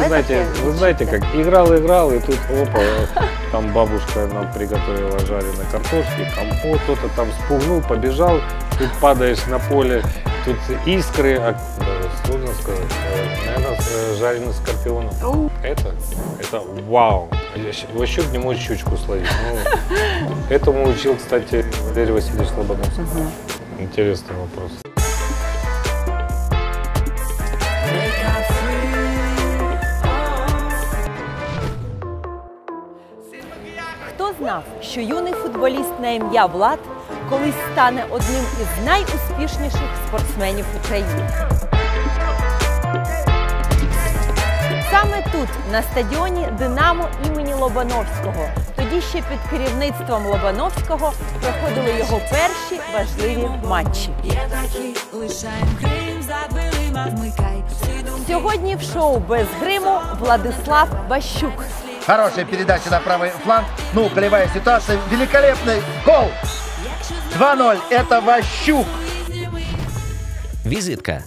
вы знаете, вы знаете, как играл, играл, и тут опа, там бабушка нам приготовила жареной картошки, компот, кто-то там спугнул, побежал, тут падаешь на поле, тут искры, а, сложно сказать, наверное, жареный скорпион. Это, это вау. Вообще не может щучку словить. Ну, этому учил, кстати, Валерий Васильевич Лобановский. Интересный вопрос. Знав, що юний футболіст на ім'я Влад колись стане одним із найуспішніших спортсменів України? Саме тут, на стадіоні Динамо імені Лобановського, тоді ще під керівництвом Лобановського проходили його перші важливі матчі. Сьогодні в шоу без гриму Владислав Бащук. Хорошая передача на правый фланг. Ну, голевая ситуация. Великолепный гол. 2-0. Это Ващук. Візитка.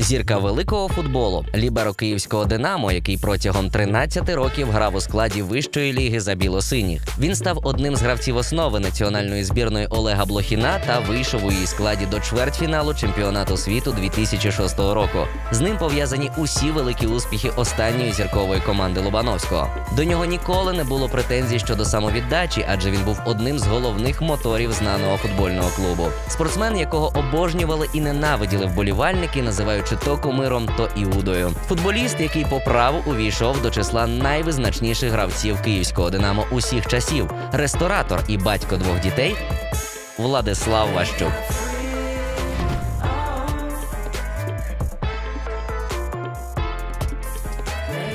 Зірка великого футболу, ліберо київського Динамо, який протягом 13 років грав у складі вищої ліги за біло-синіх. Він став одним з гравців основи національної збірної Олега Блохіна та вийшов у її складі до чвертьфіналу чемпіонату світу 2006 року. З ним пов'язані усі великі успіхи останньої зіркової команди Лобановського. До нього ніколи не було претензій щодо самовіддачі, адже він був одним з головних моторів знаного футбольного клубу. Спортсмен, якого обожнювали і ненавиділи вболівальники, називаючи то кумиром, то іудою. Футболіст, який по праву увійшов до числа найвизначніших гравців київського динамо усіх часів, ресторатор і батько двох дітей Владислав Ващук.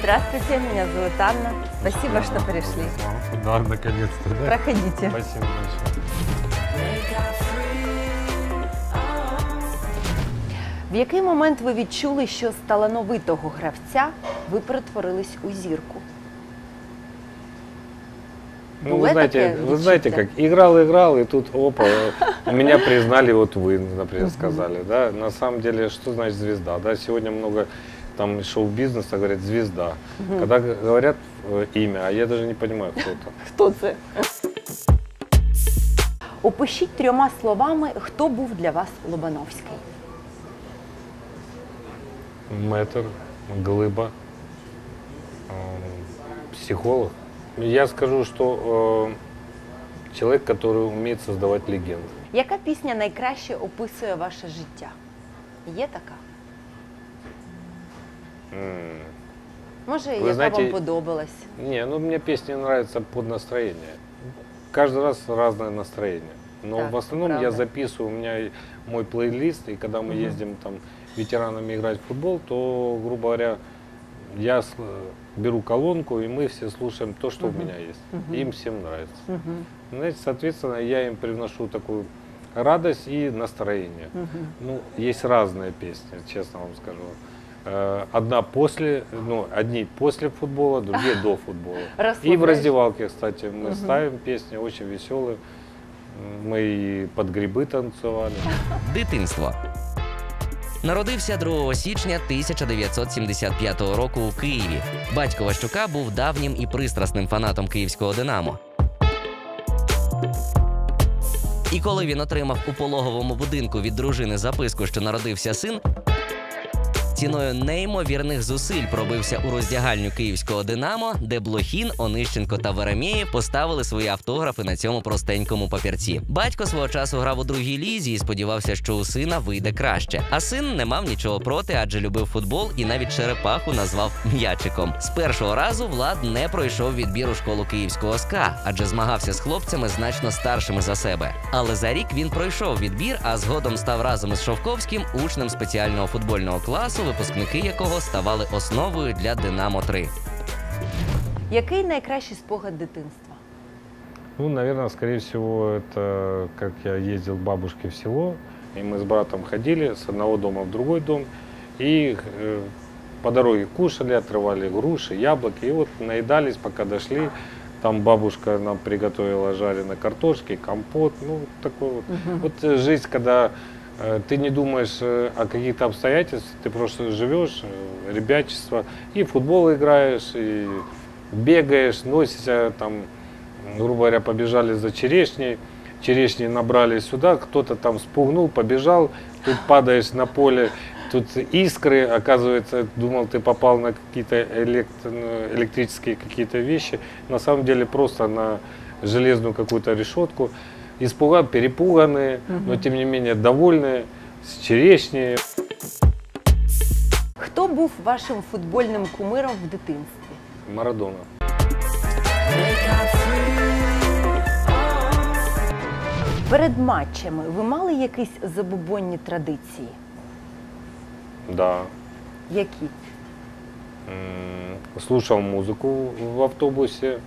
Здравствуйте, меня зовут Анна. Спасибо, что пришли. Да, наконец-то, да? Проходите. Спасибо большое. В який момент ви відчули, що з талановитого гравця ви перетворились у зірку? Ну, Было вы знаете, такое вы знаете, відчуття? как играл, играл, и тут опа, меня признали, вот вы, например, сказали, да. На самом деле, что значит звезда, да? Сегодня много там шоу-бизнеса говорят звезда. Когда г- говорят э, имя, а я даже не понимаю, кто это. Хто це? Опишіть трьома словами, хто був для вас Лобановський. Мэтр, глыба, э, психолог. Я скажу, что э, человек, который умеет создавать легенды. Яка пісня найкраще описує ваше життя? Є така? М. Може, Ви яка знаєте, вам подобалась? Не, ну мне песни нравятся под настроение. Каждый раз разное настроение. Но Так, в основном я правда. записываю, у меня и мой плейлист, и когда мы ездим там ветеранами играть в футбол, то, грубо говоря, я беру колонку, и мы все слушаем то, что у меня есть. Им всем нравится. Мгм. Знаете, соответственно, я им привношу такую радость и настроение. Ну, есть разные песни, честно вам скажу. Э, Одна после, ну, одни после футбола, другие до футбола. И в раздевалке, кстати, мы ставим песни очень веселые. Мы и под грибы танцевали. Дитинство. Народився 2 січня 1975 року у Києві. Батько Ващука був давнім і пристрасним фанатом київського Динамо. І коли він отримав у пологовому будинку від дружини записку, що народився син, ціною неймовірних зусиль пробився у роздягальню київського Динамо, де Блохін, Онищенко та Веремєєв поставили свої автографи на цьому простенькому папірці. Батько свого часу грав у другій лізі і сподівався, що у сина вийде краще. А син не мав нічого проти, адже любив футбол і навіть черепаху назвав м'ячиком. З першого разу Влад не пройшов відбір у школу київського СКА, адже змагався з хлопцями значно старшими за себе. Але за рік він пройшов відбір, а згодом став разом із Шовковським учнем спеціального футбольного класу, випускники якого ставали основою для Динамо 3 Який найкращий спогад дитинства? Ну, наверное, скорее всего, это как я ездил к бабушке в село, и мы с братом ходили с одного дома в другой дом, и э, по дороге кушали, отрывали груши, яблоки, и вот наедались, пока дошли. Там бабушка нам приготовила жареной картошки, компот, ну, такой вот. Вот э, жизнь, когда э, ты не думаешь э, о каких-то обстоятельствах, ты просто живешь, э, ребячество, и в футбол играешь, и бегаешь, носишься, там, грубо говоря, побежали за черешней, черешни набрали сюда, кто-то там спугнул, побежал, тут падаешь на поле, тут искры, оказывается, думал, ты попал на какие-то ну, электрические какие-то вещи, на самом деле просто на железную какую-то решетку. Испуга, перепуганные, но тем не менее довольные, с черешней. Хто був вашим футбольним кумиром в дитинстві? Марадона. Wake up free. Перед матчами ви мали якісь забубонні традиції? Да. Які? М, Слушал музыку в автобусе.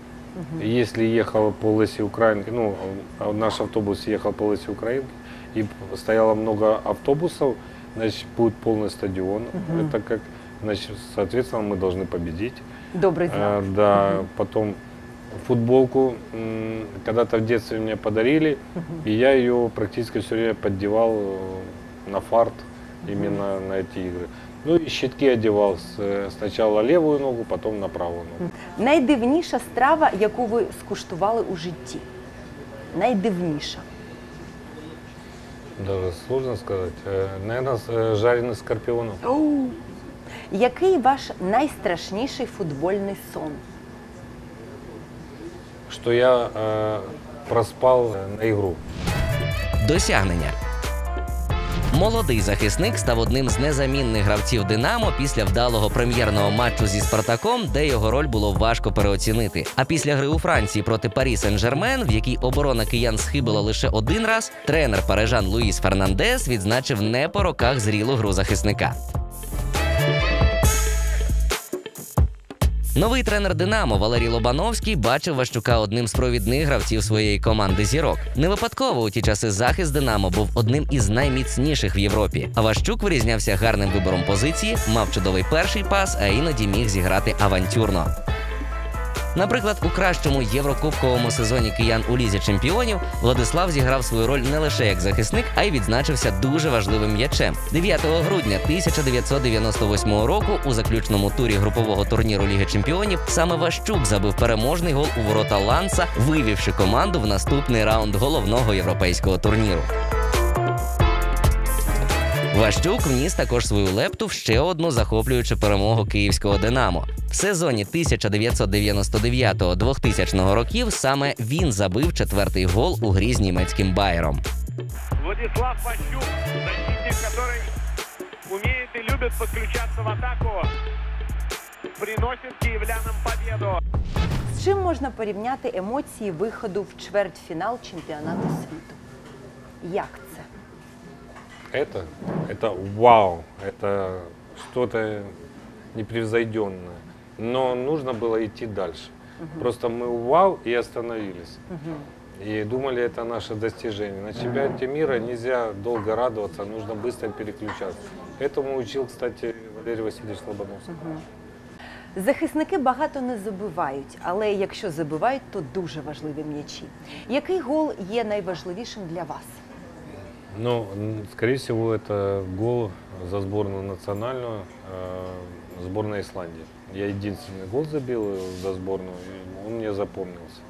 Если ехал по Лысе Украинки, ну, а наш автобус ехал по Лысе Украинки, и стояло много автобусов, значит, будет полный стадион. Это как, значит, соответственно, мы должны победить. Добрий знак. Э, да, потом футболку когда-то в детстве мне подарили, и я ее практически все время поддевал э, на фарт именно на эти игры. Ну и щитки одевал э, сначала левую ногу, потом на правую ногу. Найдивніша страва, яку ви скуштували у житті? Найдивніша. Даже сложно сказать. Наверное, жареный скорпионов. Який ваш найстрашніший футбольний сон? Что я э, проспал э, на игру. Досягнення. Молодий захисник став одним з незамінних гравців Динамо після вдалого прем'єрного матчу зі Спартаком, де його роль було важко переоцінити. А після гри у Франції проти Парі Сен-Жермен, в якій оборона киян схибила лише один раз, тренер парижан Луїс Фернандес відзначив не по роках зрілу гру захисника. Новий тренер Динамо Валерій Лобановський бачив Ващука одним з провідних гравців своєї команди зірок. Не випадково у ті часи захист Динамо був одним із найміцніших в Європі. А Ващук вирізнявся гарним вибором позиції, мав чудовий перший пас, а іноді міг зіграти авантюрно. Наприклад, у кращому єврокубковому сезоні киян у лізі чемпіонів Владислав зіграв свою роль не лише як захисник, а й відзначився дуже важливим м'ячем. 9 грудня 1998 року у заключному турі групового турніру Ліги Чемпіонів саме Ващук забив переможний гол у ворота Ланса, вивівши команду в наступний раунд головного європейського турніру. Ващук вніс також свою лепту в ще одну захоплюючу перемогу київського Динамо. В сезоні 1999-2000 років саме він забив четвертий гол у грі з німецьким Байером. Владислав Ващук, защитник, который умеет и любит подключаться в атаку, приносит киевлянам победу. З чим можна порівняти емоції виходу в чвертьфінал чемпіонату світу? Як це? Это, это вау, это что-то непревзойденное. Но нужно было идти дальше. Просто мы вау и остановились. И думали, это наше достижение. На чемпионате мира нельзя долго радоваться, нужно быстро переключаться. Этому учил, кстати, Валерий Васильевич Лобановский. Захисники багато не забивають, але якщо забивають, то дуже важливі м'ячі. Який гол є найважливішим для вас? Ну, м, скорее всего, это гол за сборную национальную, э, сборная Исландии. Я единственный гол забил э, за сборную, и он мне запомнился.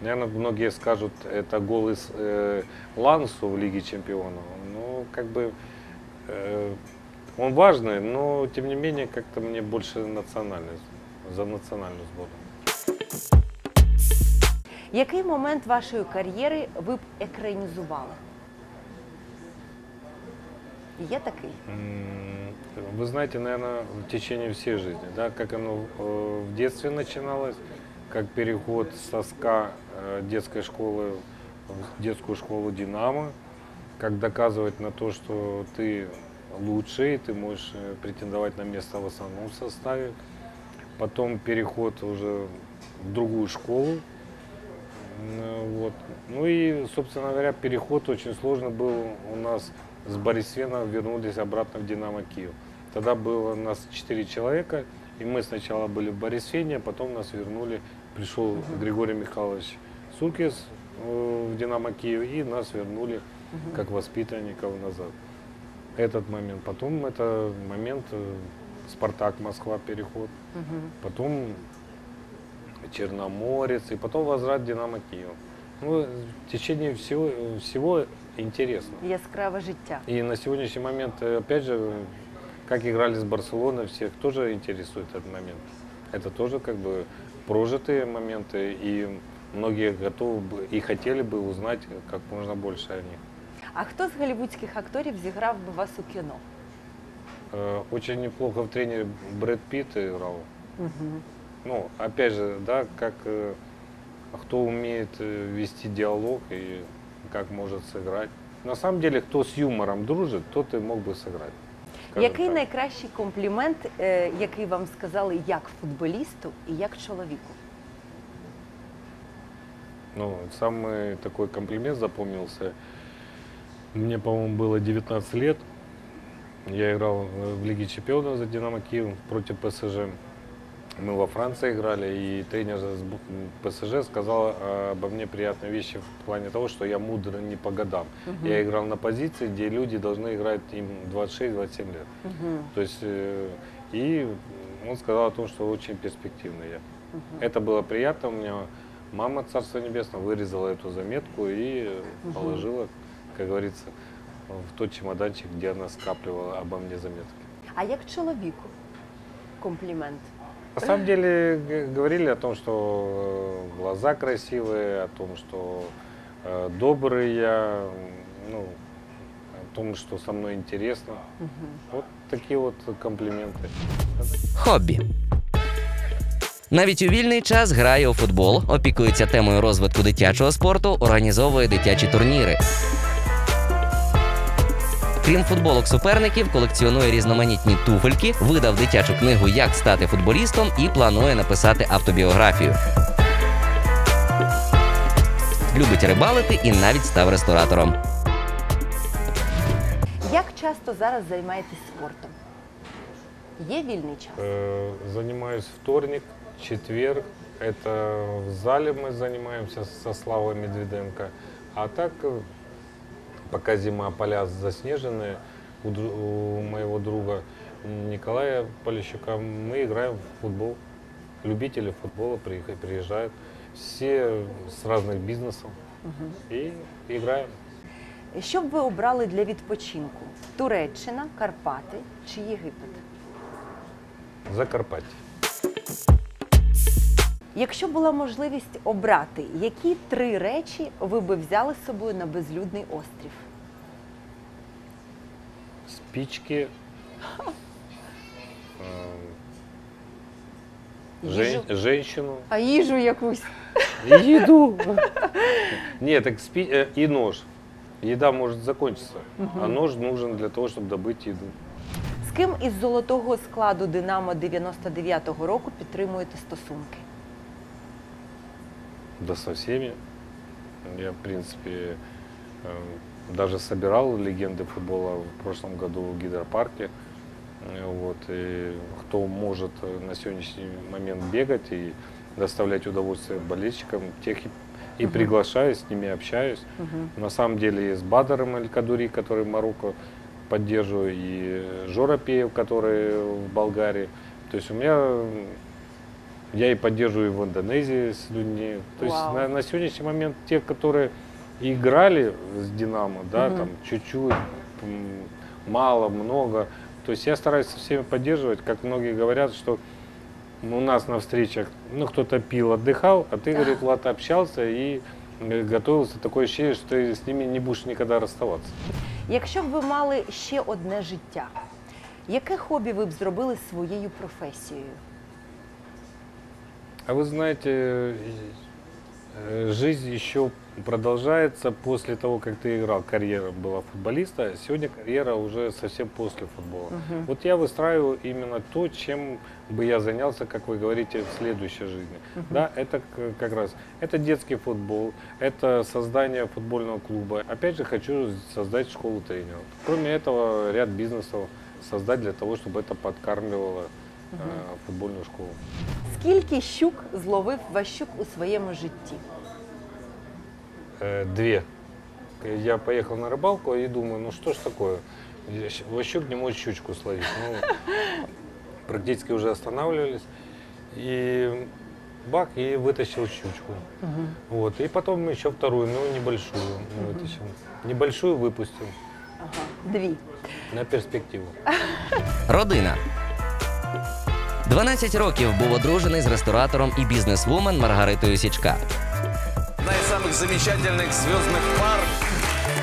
Наверное, многие скажут, это гол из э, Лансу в Лиге Чемпионов. Ну, как бы, э, он важный, но, тем не менее, как-то мне больше национальный, за национальную сборную. Який момент вашої кар'єри ви б екранізували? Є такий? М, Вы знаете, наверное, в течение всей жизни, да, как оно э, в детстве начиналось, как переход со СКА э, детской школы в детскую школу «Динамо», как доказывать на то, что ты лучший, ты можешь э, претендовать на место в основном составе. Потом переход уже в другую школу. Вот. Ну и, собственно говоря, переход очень сложный был у нас с Борисвена, вернулись обратно в «Динамо Киев». Тогда было нас 4 человека, и мы сначала были в Борисфене, а потом нас вернули, пришел Григорий Михайлович Суркис э, в «Динамо Киев», и нас вернули как воспитанников назад. этот момент. Потом это момент э, Спартак Москва переход. Потом Черноморец и потом возврат Динамо Киев. Ну, в течение всего, всего интересно. Яскраве життя. И на сегодняшний момент, э, опять же, как играли с Барселоной, всех тоже интересует этот момент. Это тоже как бы прожитые моменты, и многие готовы бы и хотели бы узнать как можно больше о них. А хто з голівудських акторів зіграв би вас у кіно? Э, Очень неплохо в тренере Брэд Питт играл. Ну, опять же, да, как э, кто умеет э, вести диалог и как может сыграть. На самом деле, кто с юмором дружит, тот и мог бы сыграть. скажем Який так. найкращий комплімент, е, який вам сказали як футболісту і як чоловіку? Ну, самый такой комплимент запомнился. Мне, по-моему, было 19 лет. Я играл э, в Лиге Чемпионов за Динамо Киев против ПСЖ. Мы во Франции играли, и тренер сб- ПСЖ сказал э, обо мне приятные вещи в плане того, что я мудр не по годам. Я играл на позиции, где люди должны играть им 26-27 лет. То есть, э, и он сказал о том, что очень перспективный я. Это было приятно. У меня мама, Царство Небесное, вырезала эту заметку и э, положила, как говорится, в тот чемоданчик, где она скапливала обо мне заметки. А як чоловіку комплімент? На самом деле г- говорили о том, что э, глаза красивые, о том, что э, добрый я, ну, о том, что со мной интересно. Вот такие вот комплименты. Хобі. Навіть у вільний час грає у футбол, опікується темою розвитку дитячого спорту, організовує дитячі турніри. Крім футболок суперників, колекціонує різноманітні туфельки, видав дитячу книгу Як стати футболістом і планує написати автобіографію. Любить рибалити і навіть став ресторатором. Як часто зараз займаєтесь спортом? Є вільний час? Э, Занимаюсь вторник, четверг. Это в зале мы занимаемся со Славой Медведенко. А так, э, пока зима, поля заснеженные, у, дру- у моего друга Николая Полищука мы играем в футбол. Любители футбола приеха- приезжают. Все с разных бизнесов. И играем. Що б ви обрали для відпочинку? Туреччина, Карпати чи Єгипет? Закарпатье. Якщо була можливість обрати, які три речі ви би взяли з собою на безлюдний острів? Спички. э, Їжу? жен- женщину. А їжу якусь? И еду. Нет, так спи- э, и нож. Еда может закончиться, а нож нужен для того, чтобы добыть еду. З ким із золотого складу Динамо 99-го року підтримуєте стосунки? Да со всеми. Я, в принципе, э, даже собирал легенды футбола в прошлом году в гидропарке. Э, Вот, и кто может э, на сегодняшний момент бегать и доставлять удовольствие болельщикам, тех и, и приглашаю, с ними общаюсь. На самом деле и с Бадаром Эль-Кадури, который в Марокко поддерживаю, и Жора Пеев, который в Болгарии. То есть у меня я и поддерживаю в Индонезии с людьми. То есть Вау. на, на сегодняшний момент те, которые играли с Динамо, да, там чуть-чуть, м, мало, много. То есть я стараюсь со всеми поддерживать, как многие говорят, что у нас на встречах, ну, кто-то пил, отдыхал, а ты, говорит, Влад, общался и э, готовился. Такое ощущение, что ты с ними не будешь никогда расставаться. Якщо б ви мали ще одне життя, яке хобі ви б зробили своєю професією? А вы знаете, э, жизнь еще продолжается после того, как ты играл. Карьера была футболиста, а сегодня карьера уже совсем после футбола. Вот я выстраиваю именно то, чем бы я занялся, как вы говорите, в следующей жизни. Да, это как раз это детский футбол, это создание футбольного клуба. Опять же, хочу создать школу тренеров. Кроме этого, ряд бизнесов создать для того, чтобы это подкармливало э, футбольную школу. Скільки щук зловив Ващук у своєму житті? Э, две. Я поехал на рыбалку и думаю, ну что ж такое, Ващук не может щучку словить. Ну, практически уже останавливались. И бак и вытащил щучку. Вот. И потом еще вторую, ну небольшую вытащил. Небольшую выпустил Ага, дві. на перспективу. Родина. 12 років був одружений з ресторатором і бізнесвумен Маргаритою Січка. Одна из самых замечательных звездных пар,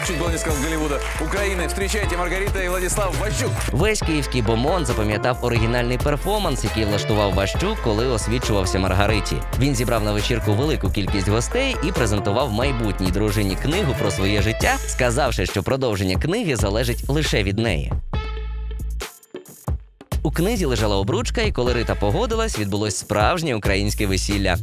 чуть было не сказал Голливуда, Украины. Встречайте Маргарита и Владислав Ващук. Весь київський бомон запам'ятав оригінальний перформанс, який влаштував Ващук, коли освічувався Маргариті. Він зібрав на вечірку велику кількість гостей і презентував майбутній дружині книгу про своє життя, сказавши, що продовження книги залежить лише від неї. У книзі лежала обручка, і коли Рита погодилась, відбулось справжнє українське весілля.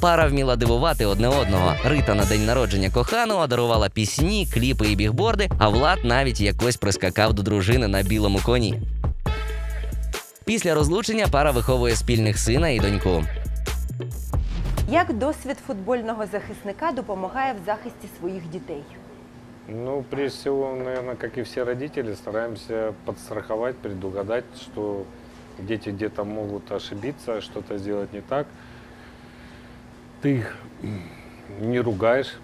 Пара вміла дивувати одне одного. Рита на день народження коханого дарувала пісні, кліпи і бігборди, а Влад навіть якось прискакав до дружини на білому коні. Після розлучення пара виховує спільних сина і доньку. Як досвід футбольного захисника допомагає в захисті своїх дітей? Ну, прежде всего, наверное, как и все родители, стараемся подстраховать, предугадать, что дети где-то могут ошибиться, что-то сделать не так. Ты их не ругаешь,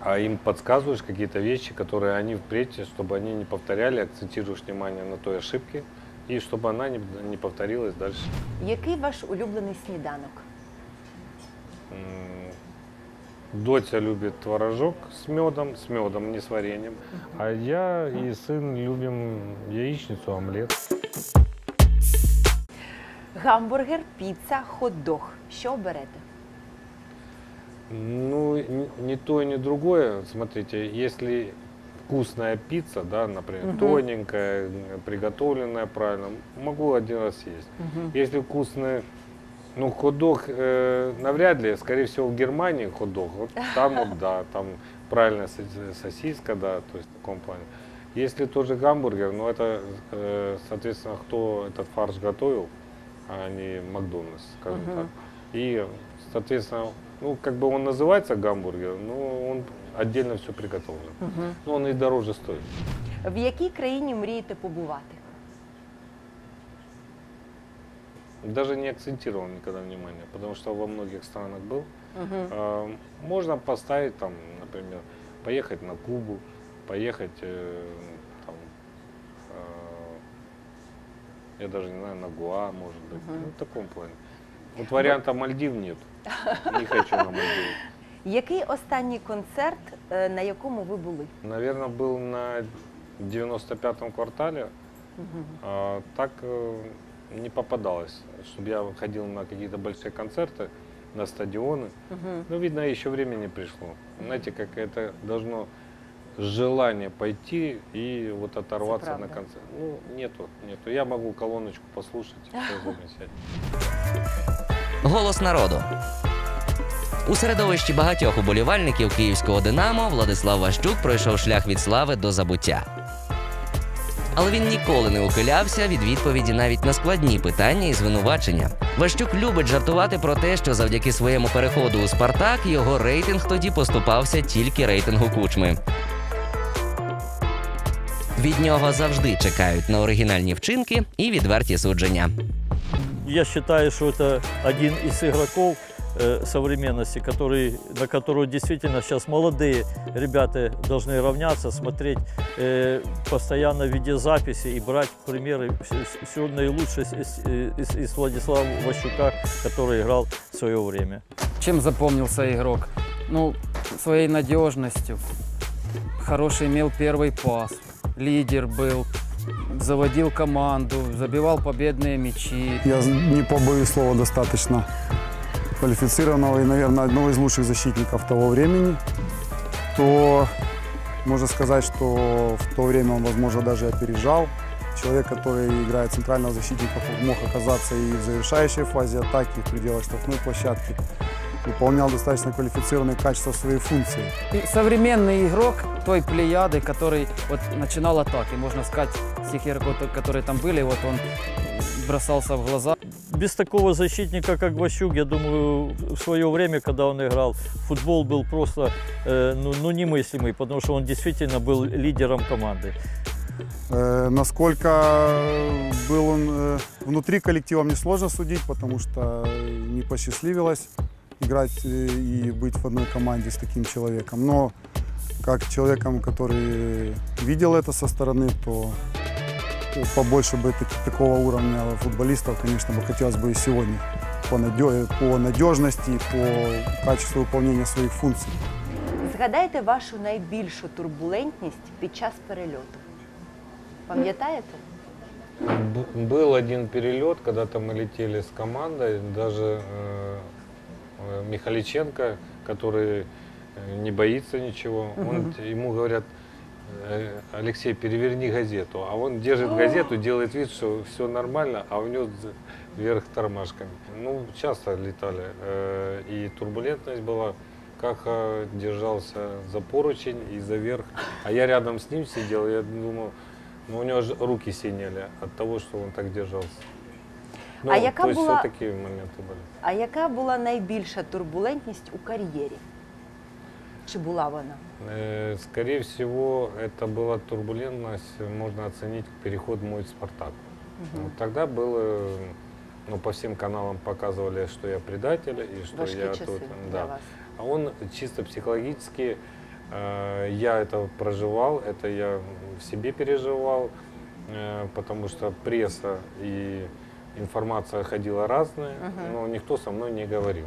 а им подсказываешь какие-то вещи, которые они впредь, чтобы они не повторяли, акцентируешь внимание на той ошибке, и чтобы она не, не повторилась дальше. Який ваш улюблений сніданок? М, Дотя любит творожок с медом, с медом, не с вареньем. А я и сын любим яичницу, омлет. Гамбургер, піца, хот-дог. Що оберете? Ну, н- не то и не другое. Смотрите, если вкусная пицца, да, например, Мгм. тоненькая, м, приготовленная правильно, могу один раз съесть. Если вкусный, ну, хот-дог э, навряд ли, скорее всего, в Германии хот-дог, вот там вот, да, там правильная сос- сосиска, да, то есть в таком плане. Если тоже гамбургер, ну, это, э, соответственно, кто этот фарш готовил, а не Макдональдс, скажем Мгм. так. И, соответственно, ну, как бы он называется гамбургер, но он отдельно все приготовлен. Но он и дороже стоит. В якій країні мрієте побувати? Даже не акцентировал никогда внимание, потому что во многих странах был. А, Можно поставить там, например, поехать на Кубу, поехать э, там, а, я даже не знаю, на Гуа, может быть, ну, в таком плане. Вот варианта Мальдив нет. Не хочу на Мальдивы. Який останній концерт, на якому ви були? Наверное, был на 95-м квартале. А, так не попадалось, чтобы я ходил на какие-то большие концерты, на стадионы. Ну, видно, еще время не пришло. Знаете, как это должно желание пойти и вот оторваться на правда. концерт. Ну, нету, нету. Я могу колоночку послушать, все замечательно. Голос народу. У середовищі багатьох уболівальників київського Динамо Владислав Ващук пройшов шлях від слави до забуття. Але він ніколи не ухилявся від відповіді навіть на складні питання і звинувачення. Ващук любить жартувати про те, що завдяки своєму переходу у Спартак його рейтинг тоді поступався тільки рейтингу кучми. Від нього завжди чекають на оригінальні вчинки і відверті судження. Я считаю, что это один из игроков э, современности, который, на которого действительно сейчас молодые ребята должны равняться, смотреть э, постоянно видеозаписи и брать примеры все наилучшее из, из- из- из Владислава Ващука, который играл в свое время. Чем запомнился игрок? Ну, своей надежностью. Хороший имел первый пас. Лидер был. Заводил команду, забивал победные мячи. Я не побоюсь слова достаточно квалифицированного и, наверное, одного из лучших защитников того времени, то можно сказать, что в то время он, возможно, даже опережал. Человек, который играет центрального защитника, мог оказаться и в завершающей фазе атаки, в пределах штрафной площадки. выполнял достаточно квалифицированные качества своей функции. И современный игрок той плеяды, который вот начинал атаки, можно сказать, с тех игроков, которые там были, вот он бросался в глаза. Без такого защитника, как Ващук, я думаю, в свое время, когда он играл, футбол был просто э, ну, ну, немыслимый, потому что он действительно был лидером команды. Э, насколько был он э, внутри коллектива, мне сложно судить, потому что не посчастливилось играть э, и быть в одной команде с таким человеком. Но как человеком, который видел это со стороны, то побольше бы таки- такого уровня футболистов, конечно, бы хотелось бы и сегодня по, надё- по надежности, по качеству выполнения своих функций. Згадайте вашу найбільшу турбулентність під час перельоту. Пам'ятаєте? Б- Был один перелет, когда-то мы летели с командой, даже э, э, Михаличенко, который э, не боится ничего, он, ему говорят, «Э, Алексей, переверни газету. А он держит газету, делает вид, что все нормально, а у него з- вверх тормашками. Ну, часто летали. э, И турбулентность была. Каха держался за поручень и за верх. А я рядом с ним сидел, я думал, ну у него же руки синели от того, что он так держался. Ну, А яка то есть була- вот такие моменты были. А яка була найбільша турбулентність у кар'єрі? Чи була вона? Э, Скорее всего, это была турбулентность, можно оценить переход мой «Спартак». Вот тогда было, ну, по всем каналам показывали, что я предатель и что Важкі я часи тут, да. А он чисто психологически, э, я это проживал, это я в себе переживал, э, потому что пресса и информация ходила разная, но никто со мной не говорил.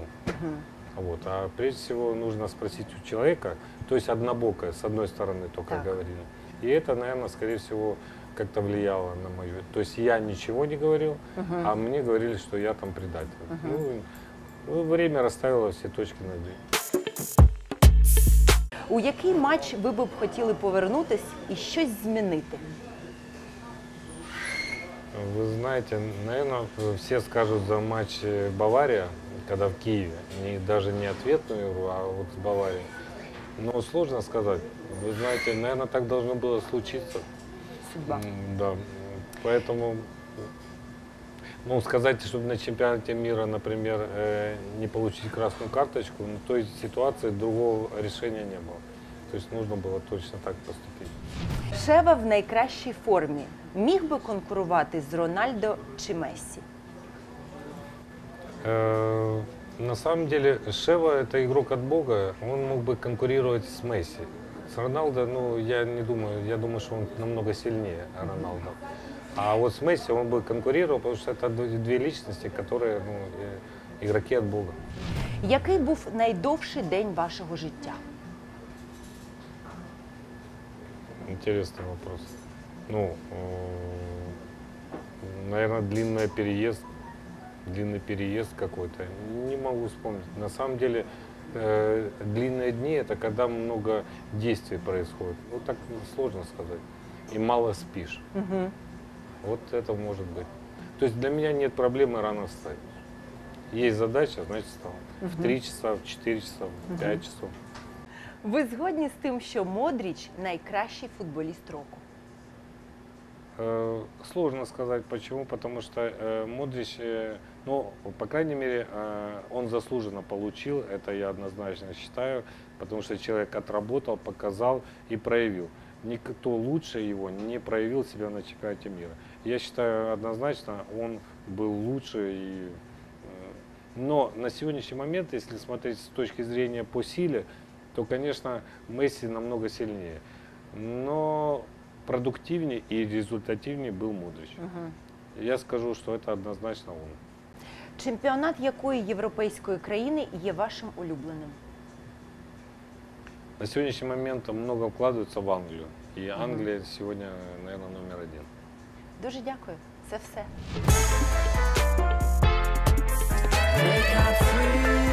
Вот. А прежде всего нужно спросить у человека, то есть однобокое, с одной стороны только Так. говорили. И это, наверное, скорее всего, как-то влияло на мою. То есть я ничего не говорил, а мне говорили, что я там предатель. Ну, ну, время расставило все точки над «и». У який матч ви б хотіли повернутись і щось змінити? Вы знаете, наверное, все скажут за матч э, Бавария, когда в Киеве. Не, даже не ответную игру, а вот с Баварией. Но сложно сказать. Вы знаете, наверное, так должно было случиться. Судьба. Да. Поэтому, ну, сказать, чтобы на чемпионате мира, например, э, не получить красную карточку, ну, то есть ситуации другого решения не было. То есть нужно было точно так поступить. Шева в найкращій формі міг би конкурувати з Рональдо чи Мессі? Э, На самом деле Шева это игрок от Бога, он мог бы конкурировать с Месси. С Роналдо, ну, я не думаю, я думаю, что он намного сильнее Роналдо. А вот с Месси он бы конкурировал, потому что это д- две личности, которые, ну, э, игроки от Бога. Який був найдовший день вашого життя? Интересный вопрос. Ну, наверное, длинный переезд, длинный переезд какой-то. Не могу вспомнить. На самом деле, э, длинные дни это когда много действий происходит. Ну, так сложно сказать. И мало спишь. Вот это может быть. То есть для меня нет проблемы рано встать. Есть задача, значит встал. В 3 часа, в 4 часа, в 5 часов. Ви згодні з тим, що Модріч найкращий футболіст року? Э, Сложно сказать почему, потому что э, Модрич, э, ну, по крайней мере, э, он заслуженно получил, это я однозначно считаю, потому что человек отработал, показал и проявил. Никто лучше его не проявил себя на чемпионате мира. Я считаю однозначно, он был лучше. И, э, но на сегодняшний момент, если смотреть с точки зрения по силе, то, конечно, Месси намного сильнее. Но продуктивнее и результативнее был Мудрич. Угу. Я скажу, что это однозначно он. Чемпіонат якої європейської країни є вашим улюбленим? На сегодняшний момент много вкладывается в Англию. И Англия угу. сегодня, наверное, номер один. Дуже дякую. Це все. Make up free.